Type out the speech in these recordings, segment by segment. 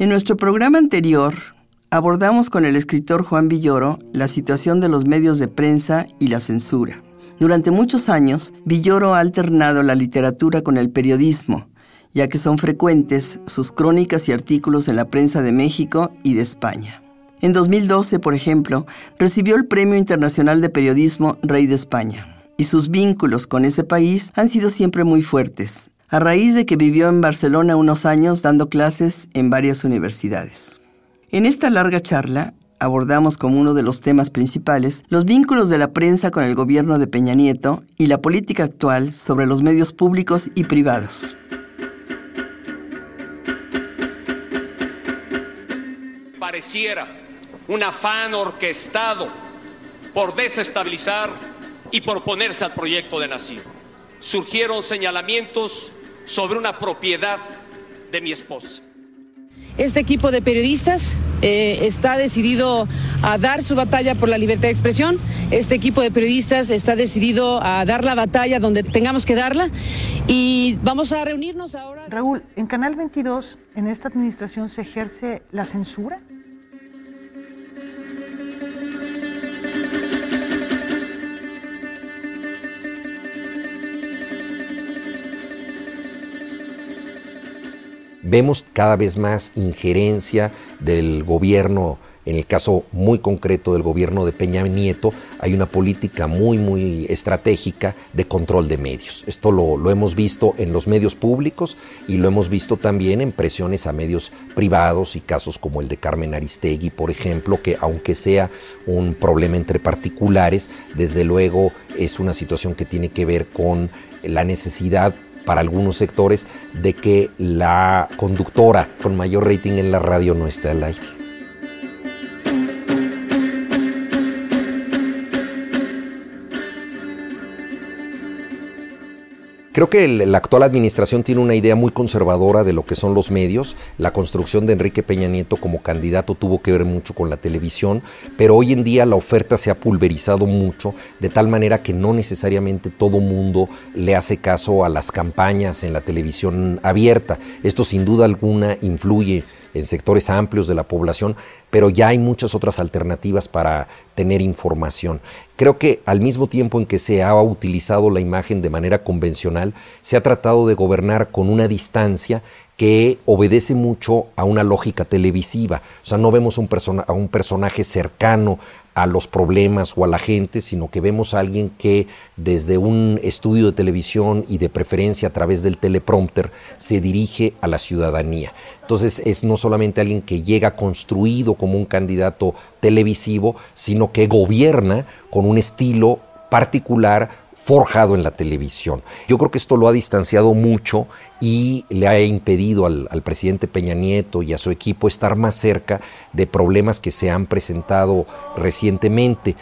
En nuestro programa anterior abordamos con el escritor Juan Villoro la situación de los medios de prensa y la censura. Durante muchos años, Villoro ha alternado la literatura con el periodismo, ya que son frecuentes sus crónicas y artículos en la prensa de México y de España. En 2012, por ejemplo, recibió el Premio Internacional de Periodismo Rey de España, y sus vínculos con ese país han sido siempre muy fuertes, a raíz de que vivió en Barcelona unos años dando clases en varias universidades. En esta larga charla abordamos como uno de los temas principales los vínculos de la prensa con el gobierno de Peña Nieto y la política actual sobre los medios públicos y privados. Pareciera un afán orquestado por desestabilizar y por ponerse al proyecto de nación. Surgieron señalamientos sobre una propiedad de mi esposa. Este equipo de periodistas eh, está decidido a dar su batalla por la libertad de expresión. Este equipo de periodistas está decidido a dar la batalla donde tengamos que darla. Y vamos a reunirnos ahora. Raúl, en Canal 22, en esta administración se ejerce la censura. Vemos cada vez más injerencia del gobierno, en el caso muy concreto del gobierno de Peña Nieto, hay una política muy, muy estratégica de control de medios. Esto lo, hemos visto en los medios públicos y lo hemos visto también en presiones a medios privados y casos como el de Carmen Aristegui, por ejemplo, que aunque sea un problema entre particulares, desde luego es una situación que tiene que ver con la necesidad para algunos sectores de que la conductora con mayor rating en la radio no esté al aire. Creo que la actual administración tiene una idea muy conservadora de lo que son los medios. La construcción de Enrique Peña Nieto como candidato tuvo que ver mucho con la televisión, pero hoy en día la oferta se ha pulverizado mucho, de tal manera que no necesariamente todo mundo le hace caso a las campañas en la televisión abierta. Esto sin duda alguna influye en sectores amplios de la población, pero ya hay muchas otras alternativas para tener información. Creo que al mismo tiempo en que se ha utilizado la imagen de manera convencional, se ha tratado de gobernar con una distancia que obedece mucho a una lógica televisiva. O sea, no vemos un a un personaje cercano a los problemas o a la gente, sino que vemos a alguien que desde un estudio de televisión y de preferencia a través del teleprompter se dirige a la ciudadanía. Entonces es no solamente alguien que llega construido como un candidato televisivo, sino que gobierna con un estilo particular forjado en la televisión. Yo creo que esto lo ha distanciado mucho y le ha impedido al, presidente Peña Nieto y a su equipo estar más cerca de problemas que se han presentado recientemente.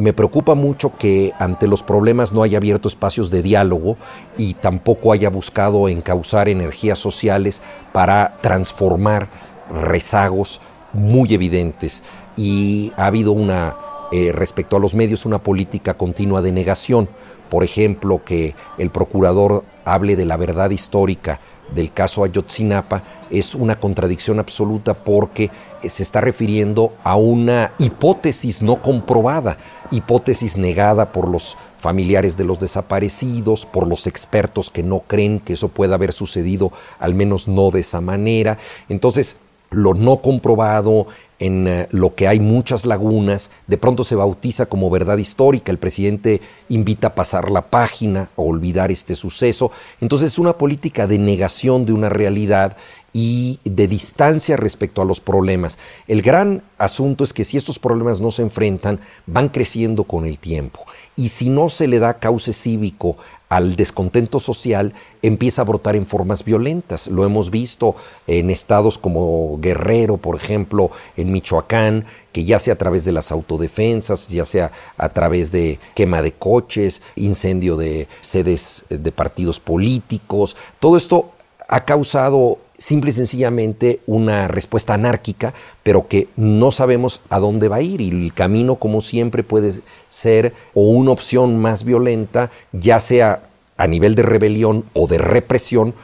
Me preocupa mucho que ante los problemas no haya abierto espacios de diálogo y tampoco haya buscado encauzar energías sociales para transformar rezagos muy evidentes. Y ha habido una, eh, respecto a los medios, una política continua de negación. Por ejemplo, que el procurador hable de la verdad histórica del caso Ayotzinapa es una contradicción absoluta porque se está refiriendo a una hipótesis no comprobada, hipótesis negada por los familiares de los desaparecidos, por los expertos que no creen que eso pueda haber sucedido, al menos no de esa manera. Entonces, lo no comprobado, en eh, lo que hay muchas lagunas, de pronto se bautiza como verdad histórica, el presidente invita a pasar la página, a olvidar este suceso, entonces es una política de negación de una realidad y de distancia respecto a los problemas. El gran asunto es que si estos problemas no se enfrentan, van creciendo con el tiempo. Y si no se le da cauce cívico al descontento social, empieza a brotar en formas violentas. Lo hemos visto en estados como Guerrero, por ejemplo, en Michoacán, que ya sea a través de las autodefensas, ya sea a través de quema de coches, incendio de sedes de partidos políticos, todo esto ha causado simple y sencillamente una respuesta anárquica, pero que no sabemos a dónde va a ir y el camino como siempre puede ser o una opción más violenta, ya sea a nivel de rebelión o de represión,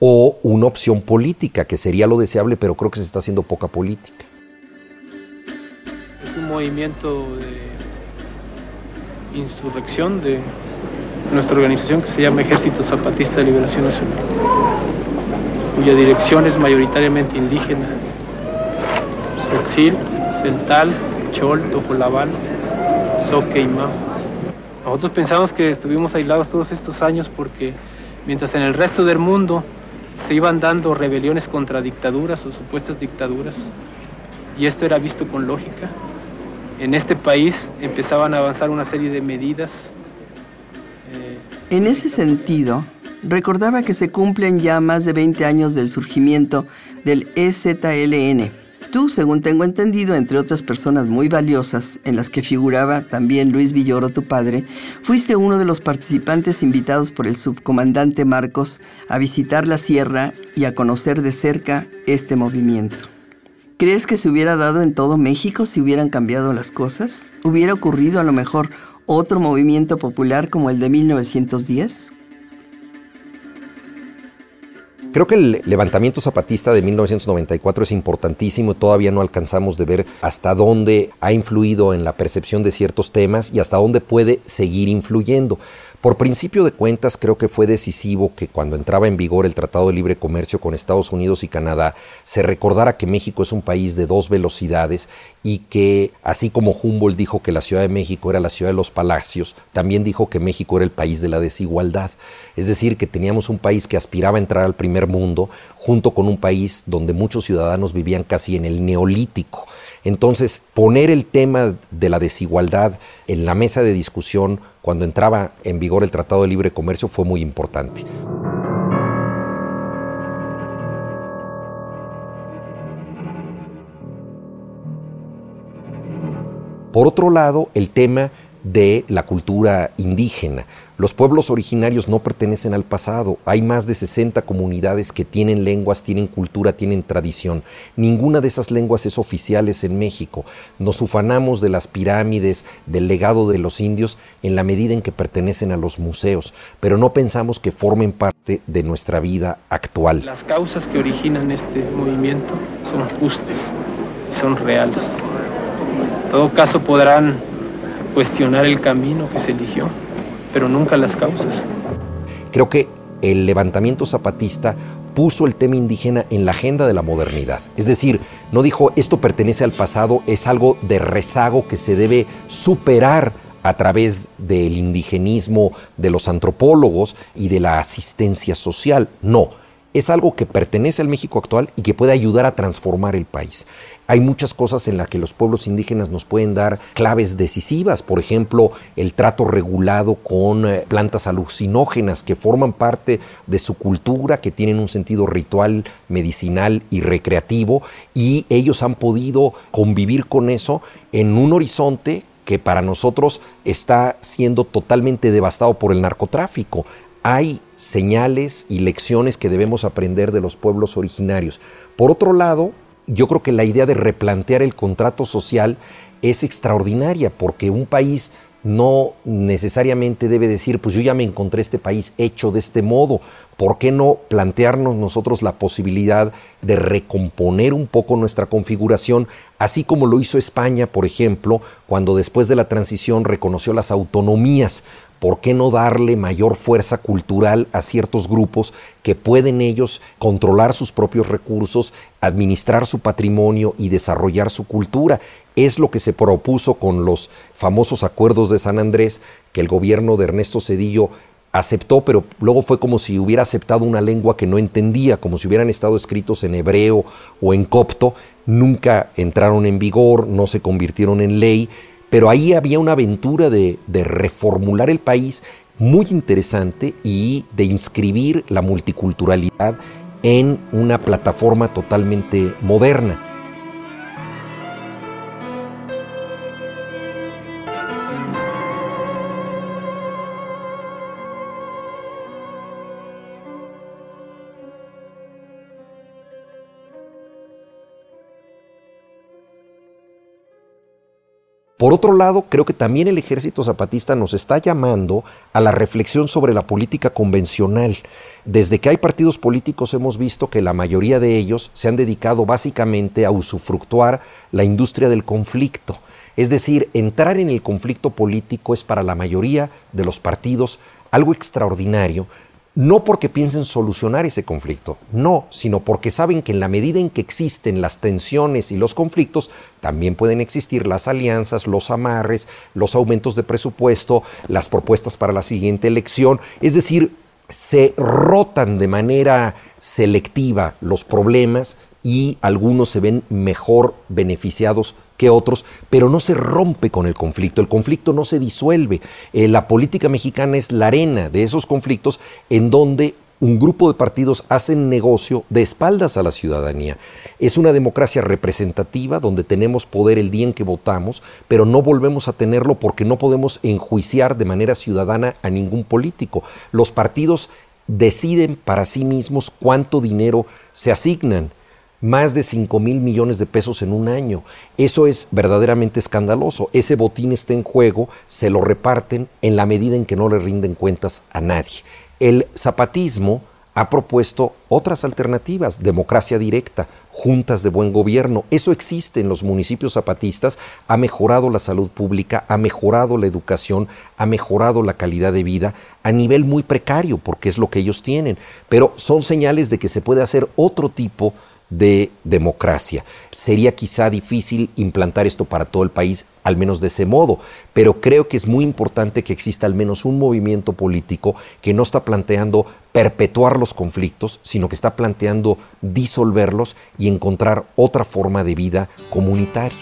o una opción política, que sería lo deseable, pero creo que se está haciendo poca política. Es un movimiento de insurrección de nuestra organización que se llama Ejército Zapatista de Liberación Nacional cuya dirección es mayoritariamente indígena. Sotzil, Celtal, Chol, Tojolabal, Soque y Nosotros pensamos que estuvimos aislados todos estos años porque mientras en el resto del mundo se iban dando rebeliones contra dictaduras o supuestas dictaduras, y esto era visto con lógica, en este país empezaban a avanzar una serie de medidas. Eh, en ese sentido, recordaba que se cumplen ya más de 20 años del surgimiento del EZLN. Tú, según tengo entendido, entre otras personas muy valiosas, en las que figuraba también Luis Villoro, tu padre, fuiste uno de los participantes invitados por el subcomandante Marcos a visitar la sierra y a conocer de cerca este movimiento. ¿Crees que se hubiera dado en todo México si hubieran cambiado las cosas? ¿Hubiera ocurrido a lo mejor otro movimiento popular como el de 1910? Creo que el levantamiento zapatista de 1994 es importantísimo todavía no alcanzamos de ver hasta dónde ha influido en la percepción de ciertos temas y hasta dónde puede seguir influyendo. Por principio de cuentas, creo que fue decisivo que cuando entraba en vigor el Tratado de Libre Comercio con Estados Unidos y Canadá, se recordara que México es un país de dos velocidades y que, así como Humboldt dijo que la Ciudad de México era la ciudad de los palacios, también dijo que México era el país de la desigualdad. Es decir, que teníamos un país que aspiraba a entrar al primer mundo, junto con un país donde muchos ciudadanos vivían casi en el neolítico. Entonces, poner el tema de la desigualdad en la mesa de discusión cuando entraba en vigor el Tratado de Libre Comercio fue muy importante. Por otro lado, el tema de la cultura indígena. Los pueblos originarios no pertenecen al pasado. Hay más de 60 comunidades que tienen lenguas, tienen cultura, tienen tradición. Ninguna de esas lenguas es oficiales en México. Nos ufanamos de las pirámides, del legado de los indios en la medida en que pertenecen a los museos, pero no pensamos que formen parte de nuestra vida actual. Las causas que originan este movimiento son justas, son reales. En todo caso podrán cuestionar el camino que se eligió pero nunca las causas. Creo que el levantamiento zapatista puso el tema indígena en la agenda de la modernidad. Es decir, no dijo esto pertenece al pasado, es algo de rezago que se debe superar a través del indigenismo de los antropólogos y de la asistencia social. No, es algo que pertenece al México actual y que puede ayudar a transformar el país. Hay muchas cosas en las que los pueblos indígenas nos pueden dar claves decisivas, por ejemplo, el trato regulado con eh, plantas alucinógenas que forman parte de su cultura, que tienen un sentido ritual, medicinal y recreativo, y ellos han podido convivir con eso en un horizonte que para nosotros está siendo totalmente devastado por el narcotráfico. Hay señales y lecciones que debemos aprender de los pueblos originarios. Por otro lado, yo creo que la idea de replantear el contrato social es extraordinaria porque un país no necesariamente debe decir, pues yo ya me encontré este país hecho de este modo. ¿Por qué no plantearnos nosotros la posibilidad de recomponer un poco nuestra configuración, así como lo hizo España, por ejemplo, cuando después de la transición reconoció las autonomías ¿por qué no darle mayor fuerza cultural a ciertos grupos que pueden ellos controlar sus propios recursos, administrar su patrimonio y desarrollar su cultura? Es lo que se propuso con los famosos acuerdos de San Andrés, que el gobierno de Ernesto Cedillo aceptó, pero luego fue como si hubiera aceptado una lengua que no entendía, como si hubieran estado escritos en hebreo o en copto, nunca entraron en vigor, no se convirtieron en ley, pero ahí había una aventura de, reformular el país muy interesante y de inscribir la multiculturalidad en una plataforma totalmente moderna. Por otro lado, creo que también el ejército zapatista nos está llamando a la reflexión sobre la política convencional. Desde que hay partidos políticos hemos visto que la mayoría de ellos se han dedicado básicamente a usufructuar la industria del conflicto. Es decir, entrar en el conflicto político es para la mayoría de los partidos algo extraordinario, no porque piensen solucionar ese conflicto, no, sino porque saben que en la medida en que existen las tensiones y los conflictos, también pueden existir las alianzas, los amarres, los aumentos de presupuesto, las propuestas para la siguiente elección, es decir, se rotan de manera selectiva los problemas y algunos se ven mejor beneficiados que otros, pero no se rompe con el conflicto, el conflicto no se disuelve. Eh, la política mexicana es la arena de esos conflictos en donde un grupo de partidos hacen negocio de espaldas a la ciudadanía. Es una democracia representativa donde tenemos poder el día en que votamos, pero no volvemos a tenerlo porque no podemos enjuiciar de manera ciudadana a ningún político. Los partidos deciden para sí mismos cuánto dinero se asignan más de 5 mil millones de pesos en un año. Eso es verdaderamente escandaloso. Ese botín está en juego, se lo reparten en la medida en que no le rinden cuentas a nadie. El zapatismo ha propuesto otras alternativas, democracia directa, juntas de buen gobierno. Eso existe en los municipios zapatistas, ha mejorado la salud pública, ha mejorado la educación, ha mejorado la calidad de vida a nivel muy precario, porque es lo que ellos tienen. Pero son señales de que se puede hacer otro tipo de de democracia. Sería quizá difícil implantar esto para todo el país, al menos de ese modo, pero creo que es muy importante que exista al menos un movimiento político que no está planteando perpetuar los conflictos, sino que está planteando disolverlos y encontrar otra forma de vida comunitaria.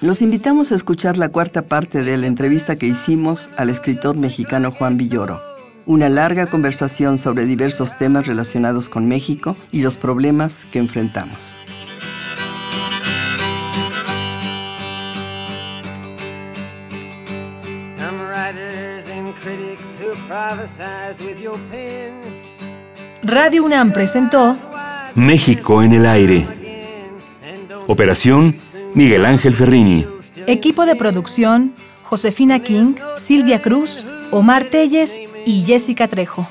Los invitamos a escuchar la cuarta parte de la entrevista que hicimos al escritor mexicano Juan Villoro. Una larga conversación sobre diversos temas relacionados con México y los problemas que enfrentamos. Radio UNAM presentó México en el aire. Operación Miguel Ángel Ferrini. Equipo de producción Josefina King, Silvia Cruz, Omar Telles y Jessica Trejo.